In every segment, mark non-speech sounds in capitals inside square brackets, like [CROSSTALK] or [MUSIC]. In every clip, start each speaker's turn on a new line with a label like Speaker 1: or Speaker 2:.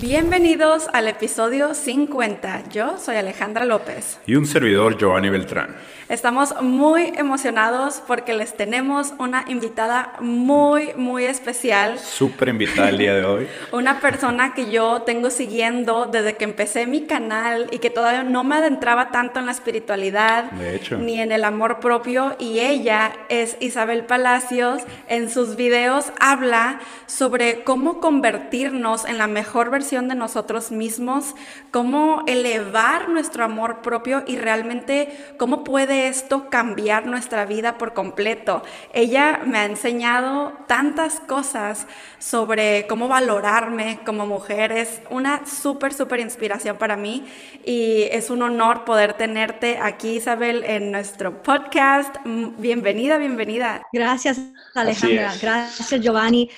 Speaker 1: Bienvenidos al episodio 50. Yo soy Alejandra López.
Speaker 2: Y un servidor, Giovanni Beltrán.
Speaker 1: Estamos muy emocionados porque les tenemos una invitada muy, muy especial.
Speaker 2: Súper invitada el día de hoy. [LAUGHS]
Speaker 1: una persona que yo tengo siguiendo desde que empecé mi canal y que todavía no me adentraba tanto en la espiritualidad.
Speaker 2: De hecho.
Speaker 1: Ni en el amor propio. Y ella es Isabel Palacios. En sus videos habla sobre cómo convertirnos en la mejor versión de nosotros mismos, cómo elevar nuestro amor propio y realmente cómo puede esto cambiar nuestra vida por completo. Ella me ha enseñado tantas cosas sobre cómo valorarme como mujer. Es una súper, súper inspiración para mí y es un honor poder tenerte aquí, Isabel, en nuestro podcast. Mm, bienvenida, bienvenida.
Speaker 3: Gracias, Alejandra. Gracias, Giovanni.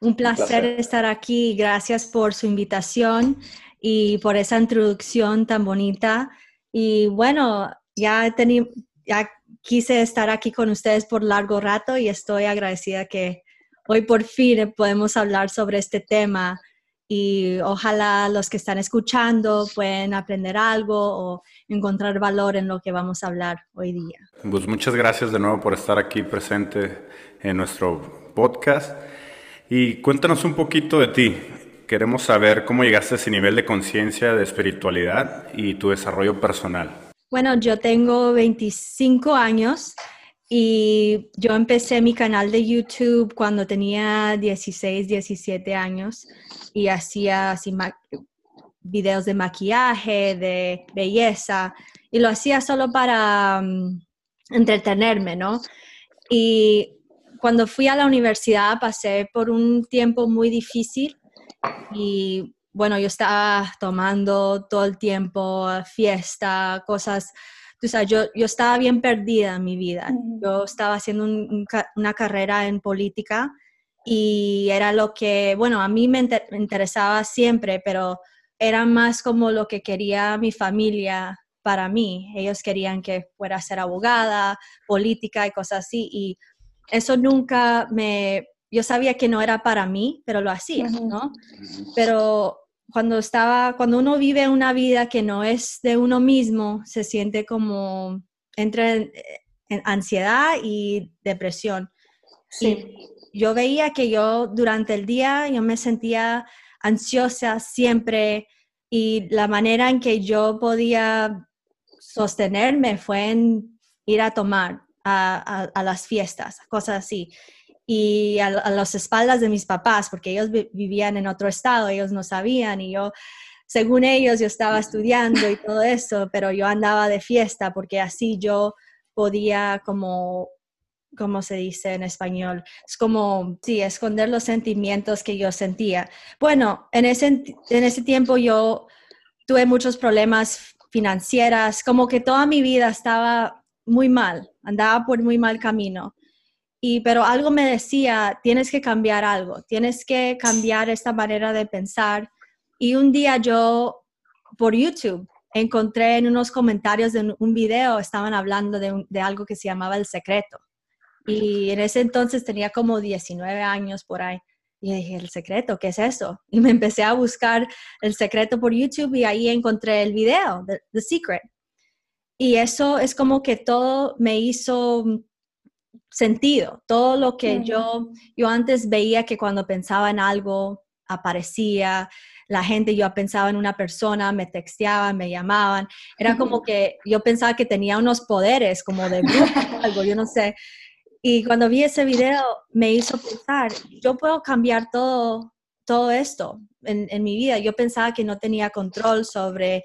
Speaker 3: Un placer, Un placer estar aquí. Gracias por su invitación y por esa introducción tan bonita. Y bueno, ya, ya quise estar aquí con ustedes por largo rato y estoy agradecida que hoy por fin podemos hablar sobre este tema y ojalá los que están escuchando pueden aprender algo o encontrar valor en lo que vamos a hablar hoy día.
Speaker 2: Pues muchas gracias de nuevo por estar aquí presente en nuestro podcast y cuéntanos un poquito de ti. Queremos saber cómo llegaste a ese nivel de conciencia, de espiritualidad y tu desarrollo personal.
Speaker 3: Bueno, yo tengo 25 años y yo empecé mi canal de YouTube cuando tenía 16, 17 años y hacía videos de maquillaje, de belleza y lo hacía solo para um, entretenerme, ¿no? Y cuando fui a la universidad pasé por un tiempo muy difícil y bueno, yo estaba tomando todo el tiempo, fiesta, cosas, tú sabes, yo, yo estaba bien perdida en mi vida. Yo estaba haciendo una carrera en política y era lo que, bueno, a mí me, interesaba siempre, pero era más como lo que quería mi familia para mí. Ellos querían que fuera a ser abogada, política y cosas así. Y eso nunca me, yo sabía que no era para mí, pero lo hacía, ¿no? Pero cuando estaba, cuando uno vive una vida que no es de uno mismo, se siente como entre en, ansiedad y depresión. Sí. yo veía que yo durante el día yo me sentía ansiosa siempre y la manera en que yo podía sostenerme fue en ir a tomar a, las fiestas, cosas así y a, las espaldas de mis papás, porque ellos vivían en otro estado, ellos no sabían y yo, según ellos, yo estaba estudiando y todo eso, pero yo andaba de fiesta porque así yo podía como ¿cómo se dice en español? Es como, sí, esconder los sentimientos que yo sentía. Bueno, en ese, en ese tiempo yo tuve muchos problemas financieros, como que toda mi vida estaba muy mal, andaba por muy mal camino pero algo me decía, tienes que cambiar algo, tienes que cambiar esta manera de pensar. Y un día yo, por YouTube, encontré en unos comentarios de un video, estaban hablando de, algo que se llamaba El Secreto. Y en ese entonces tenía como 19 años por ahí. Y dije, ¿el secreto? ¿Qué es eso? Y me empecé a buscar el secreto por YouTube y ahí encontré el video, The Secret. Y eso es como que todo me hizo sentido. Todo lo que yo, yo antes veía que cuando pensaba en algo aparecía, la gente, yo pensaba en una persona, me texteaban, me llamaban, era como que yo pensaba que tenía unos poderes como de [LAUGHS] algo, yo no sé. Y cuando vi ese video me hizo pensar, yo puedo cambiar todo, todo esto en, en mi vida. Yo pensaba que no tenía control sobre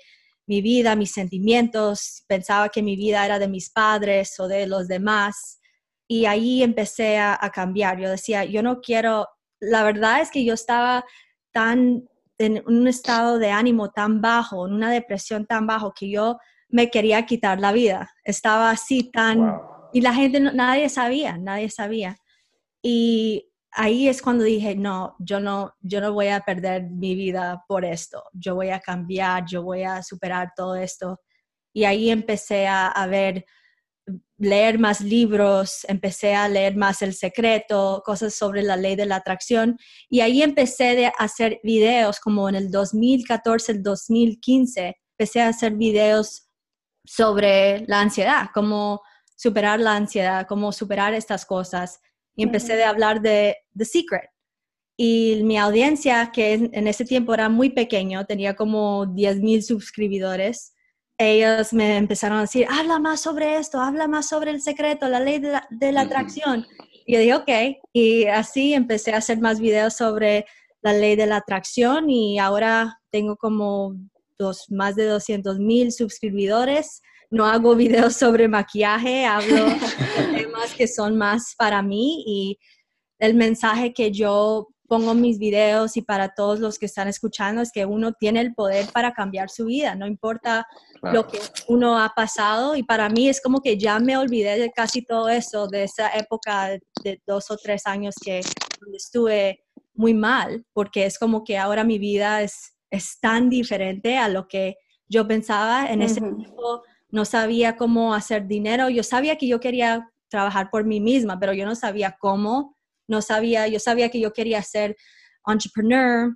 Speaker 3: mi vida, mis sentimientos, pensaba que mi vida era de mis padres o de los demás y ahí empecé a, cambiar. Yo decía, yo no quiero, la verdad es que yo estaba tan en un estado de ánimo tan bajo, en una depresión tan bajo que yo me quería quitar la vida. Estaba así tan... Y la gente, nadie sabía, nadie sabía. Y ahí es cuando dije, no, yo no, yo no voy a perder mi vida por esto. Yo voy a cambiar, yo voy a superar todo esto. Y ahí empecé a, a ver leer más libros, empecé a leer más El Secreto, cosas sobre la ley de la atracción y ahí empecé a hacer videos como en el 2014, el 2015, empecé a hacer videos sobre la ansiedad, cómo superar la ansiedad, cómo superar estas cosas y empecé a hablar de The Secret. Y mi audiencia, que en ese tiempo era muy pequeño, tenía como 10.000 suscriptores, ellos me empezaron a decir, habla más sobre esto, habla más sobre el secreto, la ley de la, atracción. Y yo dije, ok, y así empecé a hacer más videos sobre la ley de la atracción y ahora tengo como dos, más de 200 mil suscriptores. No hago videos sobre maquillaje, hablo de temas que son más para mí y el mensaje que yo pongo mis videos y para todos los que están escuchando es que uno tiene el poder para cambiar su vida, no importa lo que uno ha pasado y para mí es como que ya me olvidé de casi todo eso, de esa época de dos o tres años que estuve muy mal, porque es como que ahora mi vida es, es tan diferente a lo que yo pensaba en ese tiempo. No sabía cómo hacer dinero. Yo sabía que yo quería trabajar por mí misma, pero yo no sabía cómo. No sabía, yo sabía que yo quería ser entrepreneur,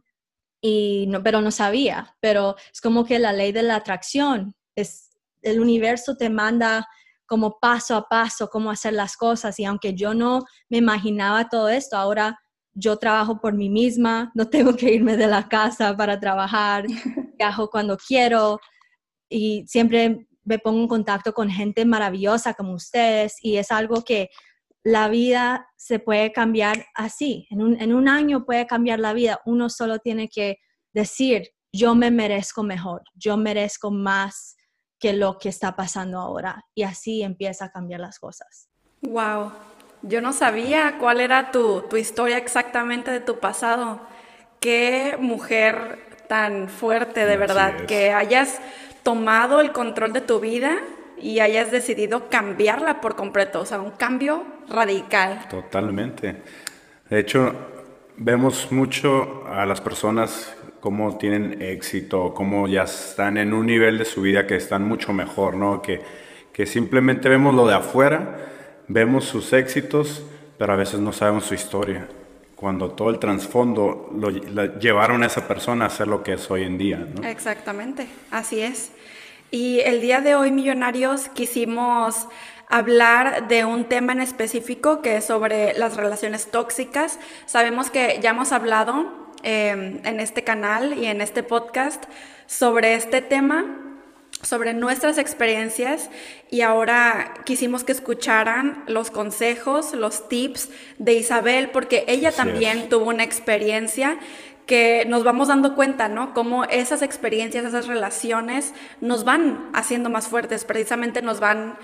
Speaker 3: y no, pero no sabía, pero es como que la ley de la atracción, es, el universo te manda como paso a paso cómo hacer las cosas. Y aunque yo no me imaginaba todo esto, ahora yo trabajo por mí misma, no tengo que irme de la casa para trabajar, [LAUGHS] viajo cuando quiero. Y siempre me pongo en contacto con gente maravillosa como ustedes y es algo que la vida se puede cambiar así. En un, año puede cambiar la vida. Uno solo tiene que decir, yo me merezco mejor, yo merezco más que lo que está pasando ahora. Y así empieza a cambiar las cosas.
Speaker 1: Wow, yo no sabía cuál era tu, tu historia exactamente de tu pasado. Qué mujer tan fuerte, de verdad, que hayas tomado el control de tu vida y hayas decidido cambiarla por completo, o sea, un cambio radical.
Speaker 2: Totalmente. De hecho, vemos mucho a las personas cómo tienen éxito, cómo ya están en un nivel de su vida que están mucho mejor, ¿no? Que, que simplemente vemos lo de afuera, vemos sus éxitos, pero a veces no sabemos su historia. Cuando todo el trasfondo lo, llevaron a esa persona a ser lo que es hoy en día, ¿no?
Speaker 1: Exactamente, así es. Y el día de hoy, millonarios, quisimos hablar de un tema en específico que es sobre las relaciones tóxicas. Sabemos que ya hemos hablado em, en este canal y en este podcast sobre este tema sobre nuestras experiencias y ahora quisimos que escucharan los consejos, los tips de Isabel, porque ella también tuvo una experiencia que nos vamos dando cuenta, ¿no? Cómo esas experiencias, esas relaciones nos van haciendo más fuertes, precisamente nos van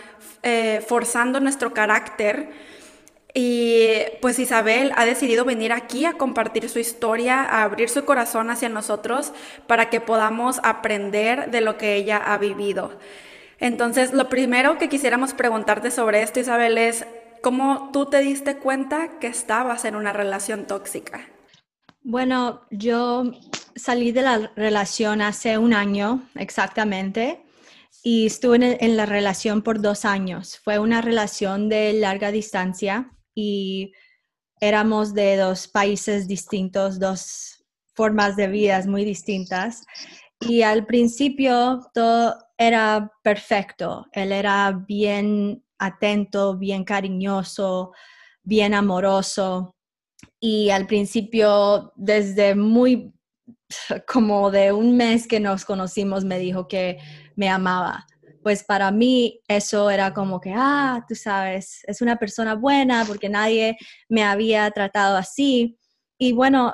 Speaker 1: eh, forzando nuestro carácter. Y pues Isabel ha decidido venir aquí a compartir su historia, a abrir su corazón hacia nosotros para que podamos aprender de lo que ella ha vivido. Entonces, lo primero que quisiéramos preguntarte sobre esto, Isabel, es cómo tú te diste cuenta que estabas en una relación tóxica.
Speaker 3: Bueno, yo salí de la relación hace un año exactamente y estuve en, la relación por dos años. Fue una relación de larga distancia y éramos de dos países distintos, dos formas de vida muy distintas. Y al principio todo era perfecto. Él era bien atento, bien cariñoso, bien amoroso y al principio, desde muy, [LAUGHS] como de un mes que nos conocimos, me dijo que me amaba. Pues para mí eso era como que, ah, tú sabes, es una persona buena porque nadie me había tratado así. Y bueno,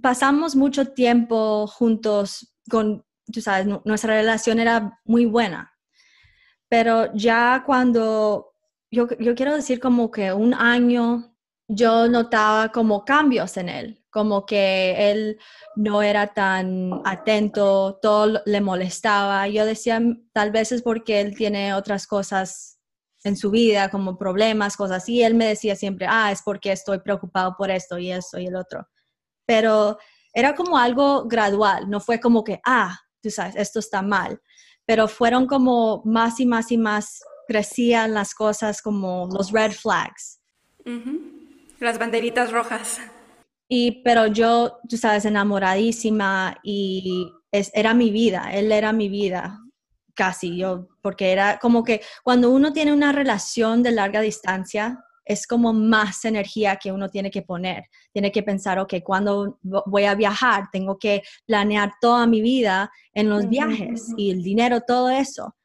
Speaker 3: pasamos mucho tiempo juntos con, tú sabes, nuestra relación era muy buena. Pero ya cuando, yo, yo quiero decir como que un año yo notaba como cambios en él, como que él no era tan atento, todo le molestaba. Yo decía, tal vez es porque él tiene otras cosas en su vida, como problemas, cosas así. Él me decía siempre, ah, es porque estoy preocupado por esto y eso y el otro. Pero era como algo gradual, no fue como que, ah, tú sabes, esto está mal. pero fueron como más y más y más crecían las cosas como los red flags.
Speaker 1: Las banderitas rojas.
Speaker 3: Y, pero yo, tú sabes, enamoradísima y era mi vida, él era mi vida, casi yo, porque era como que cuando uno tiene una relación de larga distancia, es como más energía que uno tiene que poner. Tiene que pensar, ok, cuando voy a viajar, tengo que planear toda mi vida en los viajes y el dinero, todo eso.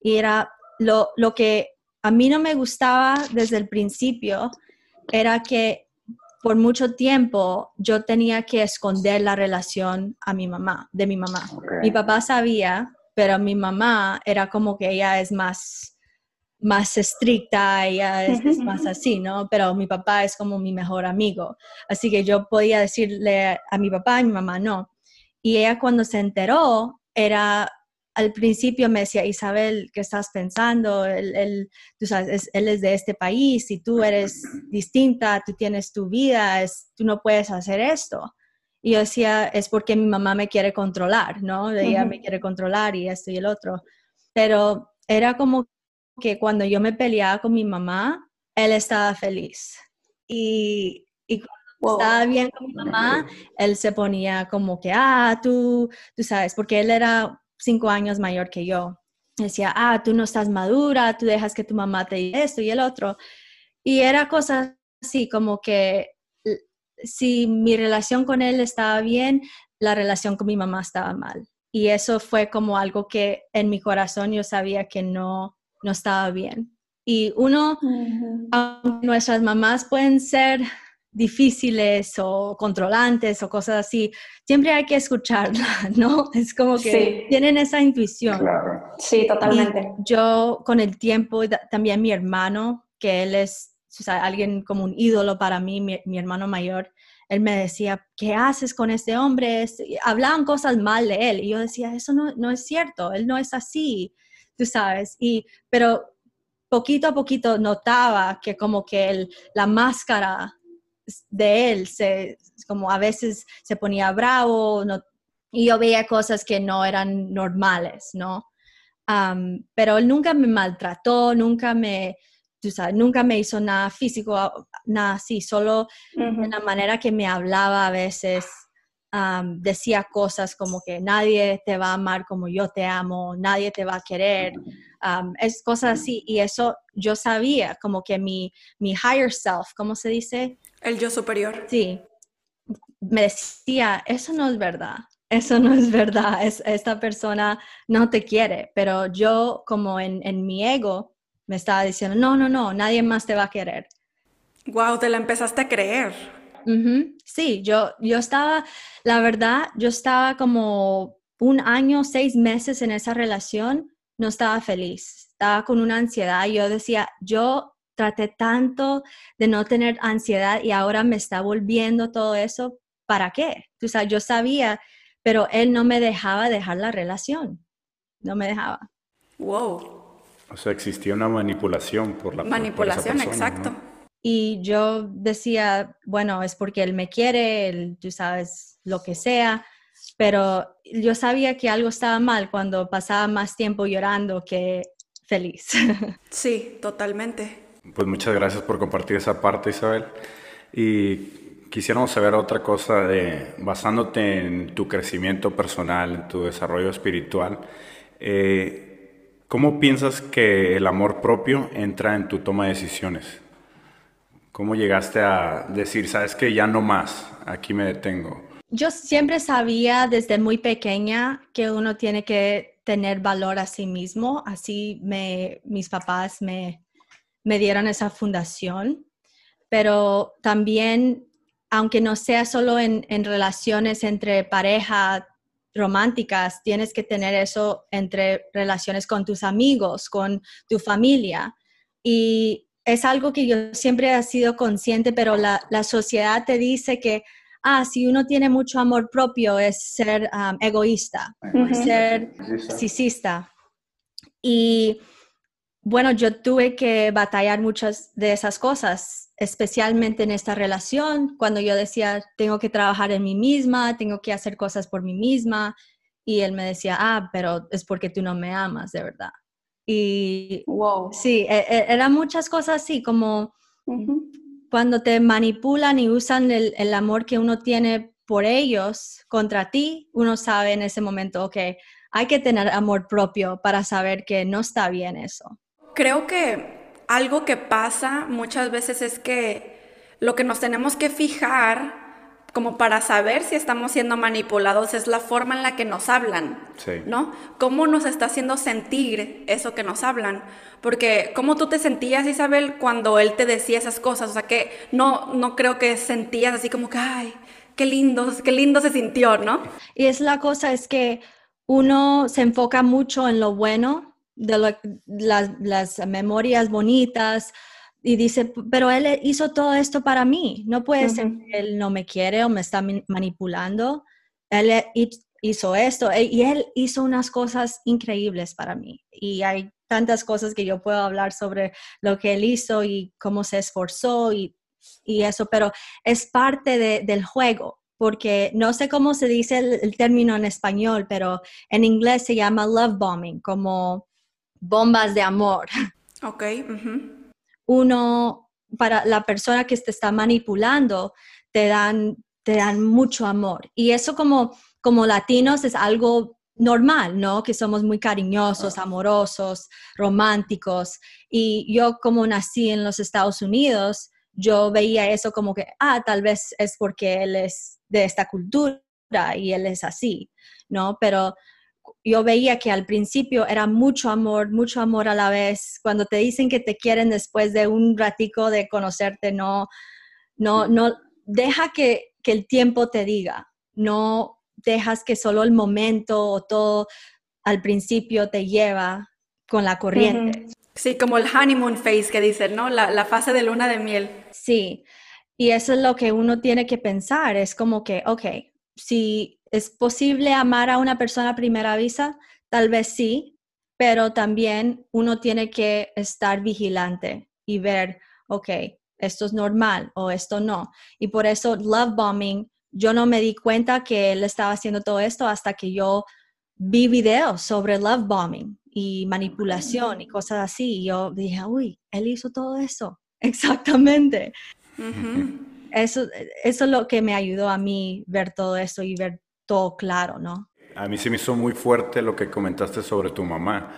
Speaker 3: Y era lo, lo que a mí no me gustaba desde el principio, era que por mucho tiempo yo tenía que esconder la relación a mi mamá, de mi mamá. Mi papá sabía, pero mi mamá era como que ella es más más estricta, ella es, más [LAUGHS] así, ¿no? Pero mi papá es como mi mejor amigo. Así que yo podía decirle a mi papá y mi mamá no. Y ella cuando se enteró, era al principio me decía, Isabel, ¿qué estás pensando? Él, tú sabes, es, él es de este país y tú eres distinta, tú tienes tu vida, es, tú no puedes hacer esto. Y yo decía, es porque mi mamá me quiere controlar, ¿no? Ella me quiere controlar y esto y el otro. Pero era como que cuando yo me peleaba con mi mamá, él estaba feliz. Y, y cuando estaba bien con mi mamá, él se ponía como que, ah, tú, tú sabes, porque él era cinco años mayor que yo. Decía, ah, tú no estás madura, tú dejas que tu mamá te diga esto y el otro. Y era cosas así como que si mi relación con él estaba bien, la relación con mi mamá estaba mal. Y eso fue como algo que en mi corazón yo sabía que no, no estaba bien. Y uno, aunque nuestras mamás pueden ser difíciles o controlantes o cosas así, siempre hay que escucharla, [LAUGHS] ¿no? Es como que tienen esa intuición.
Speaker 4: Sí, totalmente.
Speaker 3: yo con el tiempo, también mi hermano, que él es alguien como un ídolo para mí, mi, hermano mayor, él me decía, ¿qué haces con este hombre? Hablaban cosas mal de él y yo decía, eso no, no es cierto, él no es así tú sabes, y, pero poquito a poquito notaba que como que el, la máscara de él se, como a veces se ponía bravo, no, y yo veía cosas que no eran normales, ¿no? pero él nunca me maltrató, nunca me, tú sabes, nunca me hizo nada físico, nada así, solo de la manera que me hablaba a veces decía cosas como que nadie te va a amar como yo te amo, nadie te va a querer, es cosas así. Y eso yo sabía, como que mi, mi higher self, ¿cómo se dice?
Speaker 1: El yo superior.
Speaker 3: Sí. Me decía, eso no es verdad, eso no es verdad, es, esta persona no te quiere, pero yo como en, en mi ego me estaba diciendo, no, no, no, nadie más te va a querer.
Speaker 1: Wow, te la empezaste a creer.
Speaker 3: Sí, yo, yo estaba, la verdad, yo estaba como un año, seis meses en esa relación, no estaba feliz, estaba con una ansiedad. Yo decía, yo traté tanto de no tener ansiedad y ahora me está volviendo todo eso, ¿para qué? O sea, yo sabía, pero él no me dejaba dejar la relación, no me dejaba.
Speaker 1: Wow.
Speaker 2: O sea, existía una manipulación por la
Speaker 1: manipulación, exacto.
Speaker 3: Y yo decía, bueno, es porque él me quiere, tú sabes, lo que sea, pero yo sabía que algo estaba mal cuando pasaba más tiempo llorando que feliz. [LAUGHS]
Speaker 1: Sí, totalmente.
Speaker 2: Pues muchas gracias por compartir esa parte, Isabel. Y quisiéramos saber otra cosa de, basándote en tu crecimiento personal, en tu desarrollo espiritual, eh, ¿cómo piensas que el amor propio entra en tu toma de decisiones? ¿Cómo llegaste a decir, sabes que ya no más, aquí me detengo?
Speaker 3: Yo siempre sabía desde muy pequeña que uno tiene que tener valor a sí mismo, así me, mis papás me, me dieron esa fundación, pero también, aunque no sea solo en, relaciones entre pareja, románticas, tienes que tener eso entre relaciones con tus amigos, con tu familia. Y es algo que yo siempre he sido consciente, pero la, sociedad te dice que, ah, si uno tiene mucho amor propio es ser um, egoísta, ser narcisista. Y bueno, yo tuve que batallar muchas de esas cosas, especialmente en esta relación, cuando yo decía, tengo que trabajar en mí misma, tengo que hacer cosas por mí misma. Y él me decía, ah, pero es porque tú no me amas de verdad. Y
Speaker 4: Wow.
Speaker 3: sí, e- e- eran muchas cosas así, como cuando te manipulan y usan el, amor que uno tiene por ellos contra ti, uno sabe en ese momento, ok, hay que tener amor propio para saber que no está bien eso.
Speaker 1: Creo que algo que pasa muchas veces es que lo que nos tenemos que fijar como para saber si estamos siendo manipulados es la forma en la que nos hablan,
Speaker 2: Sí.
Speaker 1: ¿no? ¿Cómo nos está haciendo sentir eso que nos hablan? Porque ¿cómo tú te sentías, Isabel, cuando él te decía esas cosas? O sea, que no, no creo que sentías así como que, ay, qué lindo, qué lindo se sintió, ¿no?
Speaker 3: Y es la cosa, es que uno se enfoca mucho en lo bueno, de lo- las, las memorias bonitas, y dice, pero él hizo todo esto para mí, no puede ser
Speaker 4: Ujú.
Speaker 3: que él no me quiere o me está manipulando, él hi- hizo esto e- y él hizo unas cosas increíbles para mí. Y hay tantas cosas que yo puedo hablar sobre lo que él hizo y cómo se esforzó y, y eso, pero es parte de- del juego, porque no sé cómo se dice el, el término en español, pero en inglés se llama love bombing, como bombas de amor.
Speaker 1: Ok. ujú.
Speaker 3: Uno, para la persona que te está manipulando, te dan, te dan mucho amor. Y eso como, como latinos es algo normal, ¿no? Que somos muy cariñosos, amorosos, románticos. Y yo como nací en los Estados Unidos, yo veía eso como que, ah, tal vez es porque él es de esta cultura y él es así, ¿no? Pero yo veía que al principio era mucho amor, mucho amor a la vez. Cuando te dicen que te quieren después de un ratico de conocerte, no, no, no, deja que, que el tiempo te diga. No dejas que solo el momento o todo al principio te lleva con la corriente.
Speaker 1: Sí, como el honeymoon phase que dicen, ¿no? La, la fase de luna de miel.
Speaker 3: Sí, y eso es lo que uno tiene que pensar, es como que, ok, si es posible amar a una persona a primera vista, tal vez sí, pero también uno tiene que estar vigilante y ver, ok, esto es normal o esto no. Y por eso love bombing, yo no me di cuenta que él estaba haciendo todo esto hasta que yo vi videos sobre love bombing y manipulación y cosas así. Y yo dije, uy, él hizo todo eso. [LAUGHS] Exactamente. Eso, eso es lo que me ayudó a mí ver todo eso y ver todo claro, ¿no?
Speaker 2: A mí se me hizo muy fuerte lo que comentaste sobre tu mamá,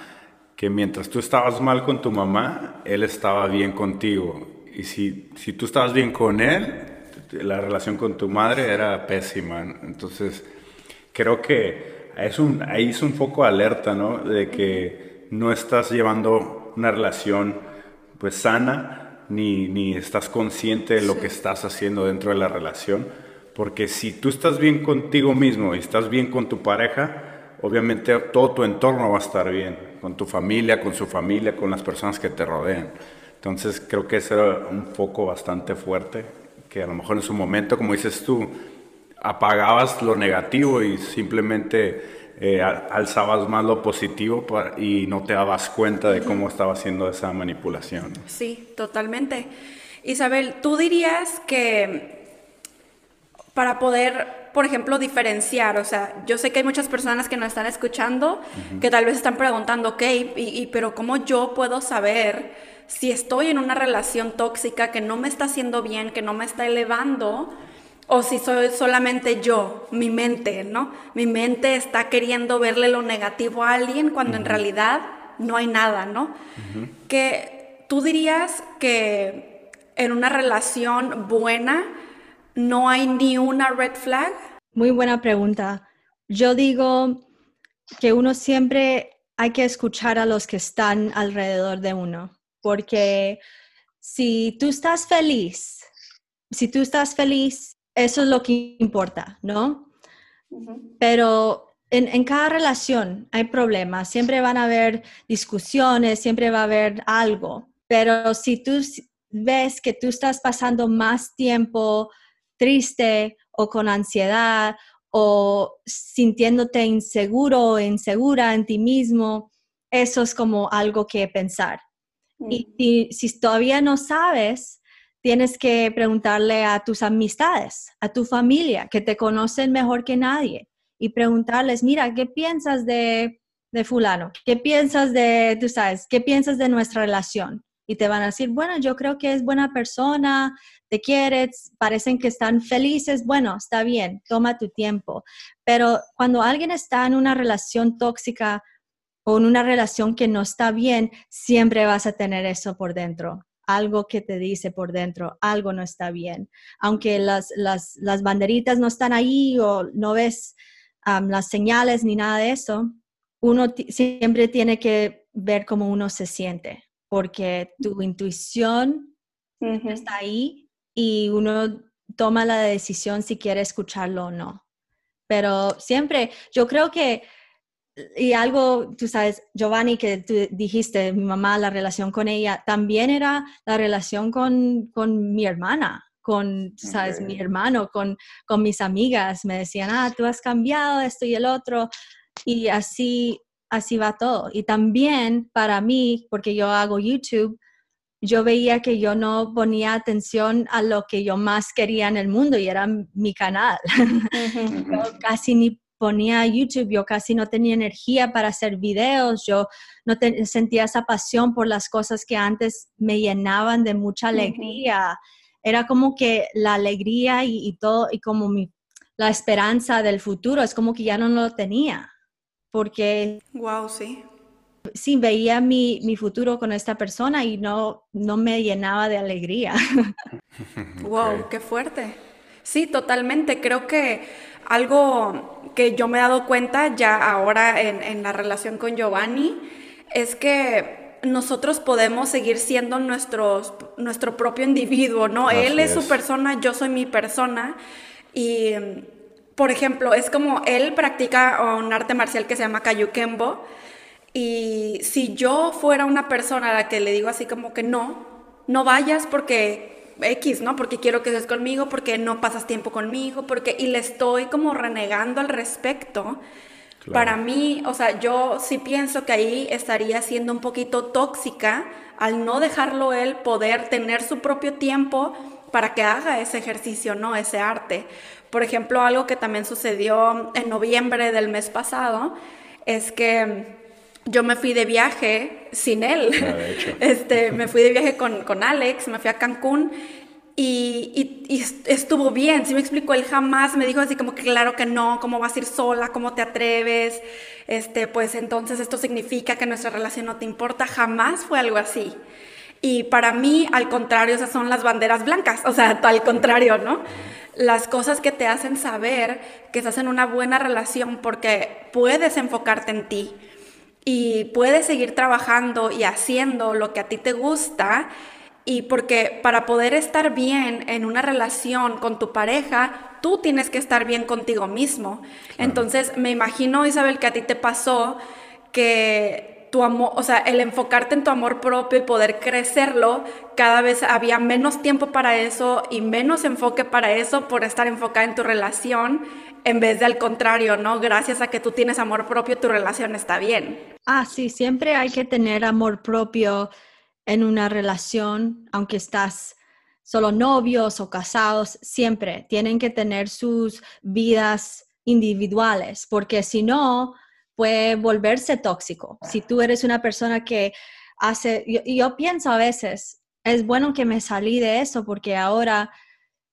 Speaker 2: que mientras tú estabas mal con tu mamá, él estaba bien contigo. Y si, si tú estabas bien con él, la relación con tu madre era pésima. Entonces, creo que es un, ahí es un foco de alerta, ¿no? De que no estás llevando una relación pues sana, ni, ni estás consciente de lo que estás haciendo dentro de la relación. Porque si tú estás bien contigo mismo y estás bien con tu pareja, obviamente todo tu entorno va a estar bien, con tu familia, con su familia, con las personas que te rodean. Entonces creo que ese era un foco bastante fuerte, que a lo mejor en su momento, como dices tú, apagabas lo negativo y simplemente eh, alzabas más lo positivo y no te dabas cuenta de cómo estaba haciendo esa manipulación.
Speaker 1: Sí, totalmente. Isabel, ¿tú dirías que para poder, por ejemplo, diferenciar, o sea, yo sé que hay muchas personas que nos están escuchando que tal vez están preguntando, ok, y, y- pero ¿cómo yo puedo saber si estoy en una relación tóxica que no me está haciendo bien, que no me está elevando? O si soy solamente yo, mi mente, ¿no? Mi mente está queriendo verle lo negativo a alguien cuando en realidad no hay nada, ¿no? Que tú dirías que en una relación buena no hay ni una red flag.
Speaker 3: Muy buena pregunta. Yo digo que uno siempre hay que escuchar a los que están alrededor de uno, porque si tú estás feliz, si tú estás feliz, eso es lo que importa, ¿no? Pero en, en cada relación hay problemas, siempre van a haber discusiones, siempre va a haber algo, pero si tú ves que tú estás pasando más tiempo triste o con ansiedad o sintiéndote inseguro o insegura en ti mismo, eso es como algo que pensar. Y si, si todavía no sabes, tienes que preguntarle a tus amistades, a tu familia, que te conocen mejor que nadie. y preguntarles, mira, ¿qué piensas de, de fulano? ¿Qué piensas de, tú sabes, qué piensas de nuestra relación? Y te van a decir, bueno, yo creo que es buena persona, te quieres, parecen que están felices, bueno, está bien, toma tu tiempo. Pero cuando alguien está en una relación tóxica o en una relación que no está bien, siempre vas a tener eso por dentro algo que te dice por dentro, algo no está bien. Aunque las, las, las banderitas no están ahí o no ves las señales ni nada de eso, uno siempre tiene que ver cómo uno se siente, porque tu intuición está ahí y uno toma la decisión si quiere escucharlo o no. Pero siempre, yo creo que, y algo, tú sabes, Giovanni, que tú dijiste, mi mamá, la relación con ella, también era la relación con, con mi hermana, con, sabes, mi hermano, con, con mis amigas. Me decían, ah, tú has cambiado esto y el otro. Y así, así va todo. Y también para mí, porque yo hago YouTube, yo veía que yo no ponía atención a lo que yo más quería en el mundo y era mi canal. [LAUGHS] yo casi ni ponía YouTube, yo casi no tenía energía para hacer videos, yo no sentía esa pasión por las cosas que antes me llenaban de mucha alegría. Era como que la alegría y, todo, y como mi, la esperanza del futuro, es como que ya no lo tenía. Porque...
Speaker 1: Wow, sí
Speaker 3: sí, veía mi, mi, futuro con esta persona y no, no me llenaba de alegría. [LAUGHS] [LAUGHS]
Speaker 1: wow, qué fuerte. Sí, totalmente. Creo que algo que yo me he dado cuenta ya ahora en, en la relación con Giovanni es que nosotros podemos seguir siendo nuestros, nuestro propio individuo, ¿no? Él es, su persona, yo soy mi persona. Y, por ejemplo, es como él practica un arte marcial que se llama Kayukembo y si yo fuera una persona a la que le digo así como que no, no vayas porque X, ¿no? Porque quiero que estés conmigo, porque no pasas tiempo conmigo, porque y le estoy como renegando al respecto. Para mí, o sea, yo sí pienso que ahí estaría siendo un poquito tóxica al no dejarlo él poder tener su propio tiempo para que haga ese ejercicio, ¿no? Ese arte. Por ejemplo, algo que también sucedió en noviembre del mes pasado es que yo me fui de viaje sin él. Ah, [LAUGHS] este, me fui de viaje con, con, Alex, me fui a Cancún y, y, estuvo bien. Si me explicó, él jamás me dijo así como que claro que no, cómo vas a ir sola, cómo te atreves, este, pues entonces esto significa que nuestra relación no te importa. Jamás fue algo así. Y para mí, al contrario, esas son las banderas blancas, o sea, al contrario, ¿no? Las cosas que te hacen saber que estás en una buena relación porque puedes enfocarte en ti, y puedes seguir trabajando y haciendo lo que a ti te gusta y porque para poder estar bien en una relación con tu pareja, tú tienes que estar bien contigo mismo. Entonces, me imagino, Isabel, que a ti te pasó que tu amor, o sea, el enfocarte en tu amor propio y poder crecerlo, cada vez había menos tiempo para eso y menos enfoque para eso por estar enfocada en tu relación en vez de al contrario, ¿no? Gracias a que tú tienes amor propio, tu relación está bien.
Speaker 3: Ah, sí, siempre hay que tener amor propio en una relación, aunque estás solo novios o casados, siempre tienen que tener sus vidas individuales, porque si no, puede volverse tóxico. Si tú eres una persona que hace, yo, pienso a veces, es bueno que me salí de eso porque ahora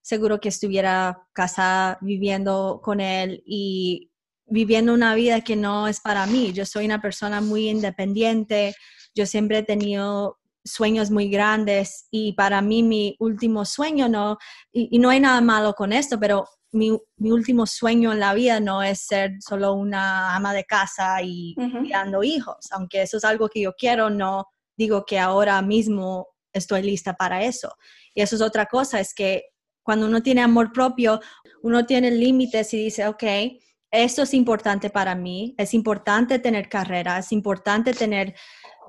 Speaker 3: seguro que estuviera casada viviendo con él y viviendo una vida que no es para mí. Yo soy una persona muy independiente, yo siempre he tenido sueños muy grandes y para mí mi último sueño no, y, no hay nada malo con esto, pero mi, último sueño en la vida no es ser solo una ama de casa y criando hijos, aunque eso es algo que yo quiero, no digo que ahora mismo estoy lista para eso. Y eso es otra cosa, es que cuando uno tiene amor propio, uno tiene límites y dice, ok, esto es importante para mí, es importante tener carrera, es importante tener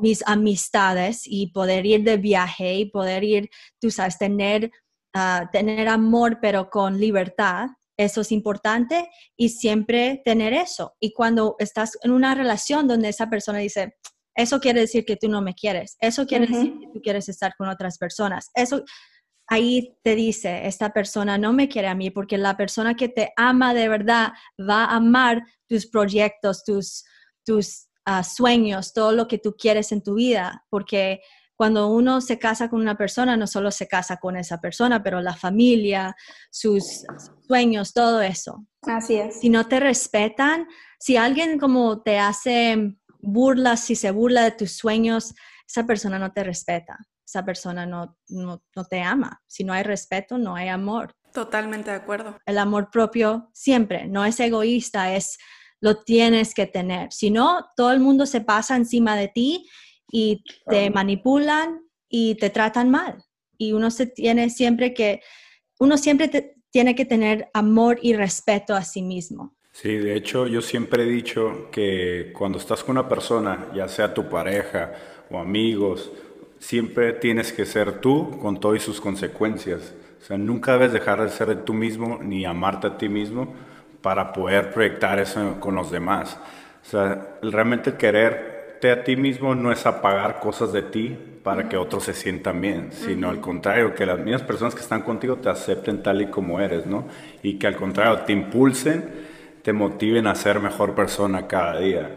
Speaker 3: mis amistades y poder ir de viaje y poder ir, tú sabes, tener, ah, tener amor pero con libertad. Eso es importante y siempre tener eso. Y cuando estás en una relación donde esa persona dice, eso quiere decir que tú no me quieres, eso quiere decir que tú quieres estar con otras personas, eso ahí te dice, esta persona no me quiere a mí, porque la persona que te ama de verdad va a amar tus proyectos, tus, tus ah, sueños, todo lo que tú quieres en tu vida, porque cuando uno se casa con una persona, no solo se casa con esa persona, pero la familia, sus sueños, todo eso.
Speaker 4: Así es.
Speaker 3: Si no te respetan, si alguien como te hace burlas, si se burla de tus sueños, esa persona no te respeta, esa persona no, no, no te ama. Si no hay respeto, no hay amor.
Speaker 1: Totalmente de acuerdo.
Speaker 3: El amor propio siempre, no es egoísta, es lo tienes que tener. Si no, todo el mundo se pasa encima de ti y te manipulan y te tratan mal. Y uno se tiene siempre que, uno siempre tiene que tener amor y respeto a sí mismo.
Speaker 2: Sí, de hecho yo siempre he dicho que cuando estás con una persona, ya sea tu pareja o amigos, siempre tienes que ser tú con todas sus consecuencias. O sea, nunca debes dejar de ser tú mismo ni amarte a ti mismo para poder proyectar eso con los demás. O sea, realmente querer a ti mismo no es apagar cosas de ti para que otros se sientan bien, sino al contrario, que las mismas personas que están contigo te acepten tal y como eres, ¿no? Y que al contrario te impulsen, te motiven a ser mejor persona cada día.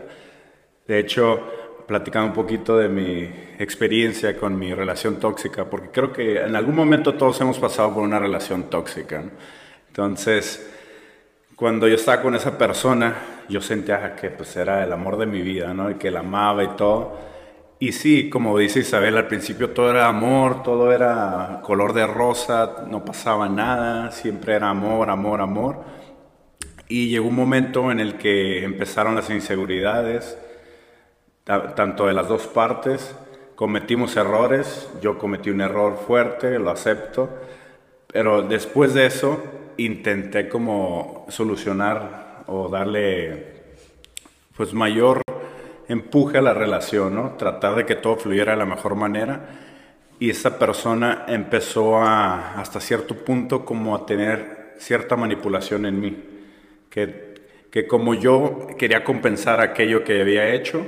Speaker 2: De hecho, platicando un poquito de mi experiencia con mi relación tóxica, porque creo que en algún momento todos hemos pasado por una relación tóxica. Entonces, cuando yo estaba con esa persona, yo sentía que pues era el amor de mi vida, ¿no? Y que la amaba y todo. Y sí, como dice Isabel, al principio todo era amor, todo era color de rosa, no pasaba nada, siempre era amor, amor, amor. Y llegó un momento en el que empezaron las inseguridades, tanto de las dos partes. Cometimos errores, yo cometí un error fuerte, lo acepto, pero después de eso intenté como solucionar o darle pues mayor empuje a la relación, ¿no? Tratar de que todo fluyera de la mejor manera. Y esa persona empezó a, hasta cierto punto como a tener cierta manipulación en mí. Que, que como yo quería compensar aquello que había hecho,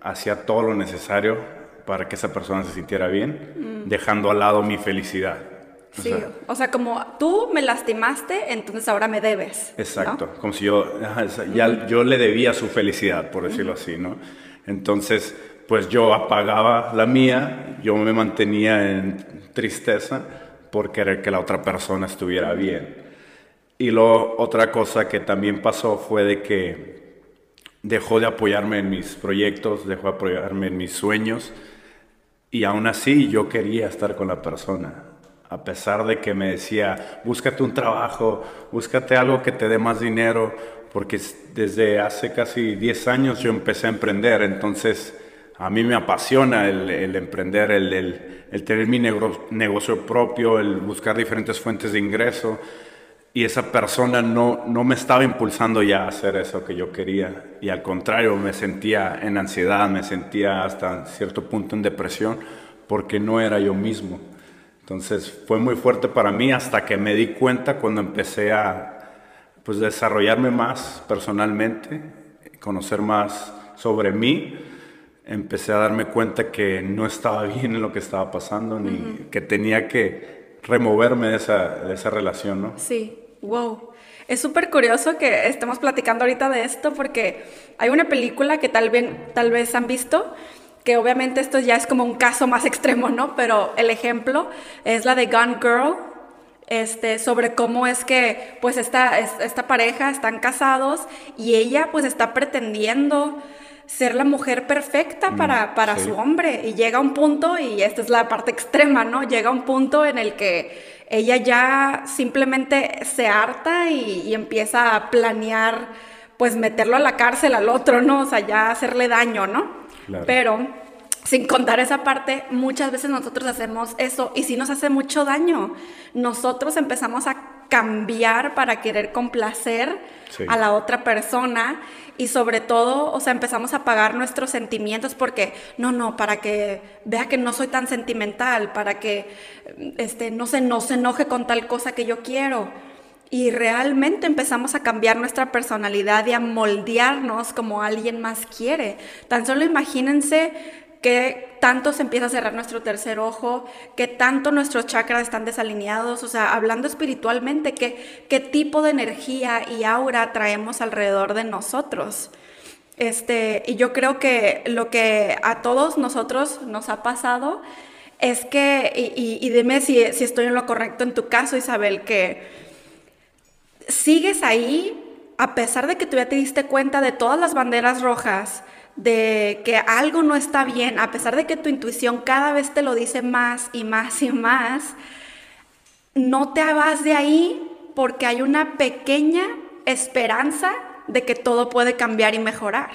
Speaker 2: hacía todo lo necesario para que esa persona se sintiera bien, mm. dejando al lado mi felicidad.
Speaker 1: Sí, o sea, como tú me lastimaste, entonces ahora me debes.
Speaker 2: Exacto, como si yo, ya, yo le debía su felicidad, por decirlo así, ¿no? Entonces, pues yo apagaba la mía, yo me mantenía en tristeza por querer que la otra persona estuviera bien. Y lo, otra cosa que también pasó fue de que dejó de apoyarme en mis proyectos, dejó de apoyarme en mis sueños, y aún así yo quería estar con la persona a pesar de que me decía, búscate un trabajo, búscate algo que te dé más dinero, porque desde hace casi 10 años yo empecé a emprender, entonces a mí me apasiona el, emprender, el, tener mi negocio propio, el buscar diferentes fuentes de ingreso, y esa persona no, no me estaba impulsando ya a hacer eso que yo quería, y al contrario, me sentía en ansiedad, me sentía hasta cierto punto en depresión, porque no era yo mismo. Entonces fue muy fuerte para mí hasta que me di cuenta cuando empecé a pues, desarrollarme más personalmente, conocer más sobre mí, empecé a darme cuenta que no estaba [LAUGHS] bien en lo que estaba pasando, ni que tenía que removerme de esa, de esa relación, ¿no?
Speaker 1: Sí, wow. Es súper curioso que estemos platicando ahorita de esto porque hay una película que tal vez, tal vez han visto que obviamente esto ya es como un caso más [LAUGHS] extremo, ¿no? Pero el ejemplo es la de Gone Girl, este, sobre cómo es que pues esta, esta pareja están casados y ella pues está pretendiendo ser la mujer perfecta mm, para, para su hombre y llega un punto, y esta es la parte extrema, ¿no? Llega un punto en el que ella ya simplemente se harta y, y empieza a planear pues meterlo a la cárcel al otro, ¿no? O sea, ya hacerle daño, ¿no? Pero sin contar esa parte, muchas veces nosotros hacemos eso y sí nos hace mucho daño. Nosotros empezamos a cambiar para querer complacer a la otra persona y sobre todo, o sea, empezamos a pagar nuestros sentimientos porque no, no, para que vea que no soy tan sentimental, para que este no se no se enoje con tal cosa que yo quiero y realmente empezamos a cambiar nuestra personalidad y a moldearnos como alguien más quiere. Tan solo imagínense que tanto se empieza a cerrar nuestro tercer ojo, que tanto nuestros chakras están desalineados, o sea, hablando espiritualmente, qué, qué tipo de energía y aura traemos alrededor de nosotros. Este, y yo creo que lo que a todos nosotros nos ha pasado es que, y, dime si, si estoy en lo correcto en tu caso, Isabel, que sigues ahí a pesar de que tú ya te diste cuenta de todas las banderas rojas, de que algo no está bien, a pesar de que tu intuición cada vez te lo dice más y más y más, no te vas de ahí porque hay una pequeña esperanza de que todo puede cambiar y mejorar.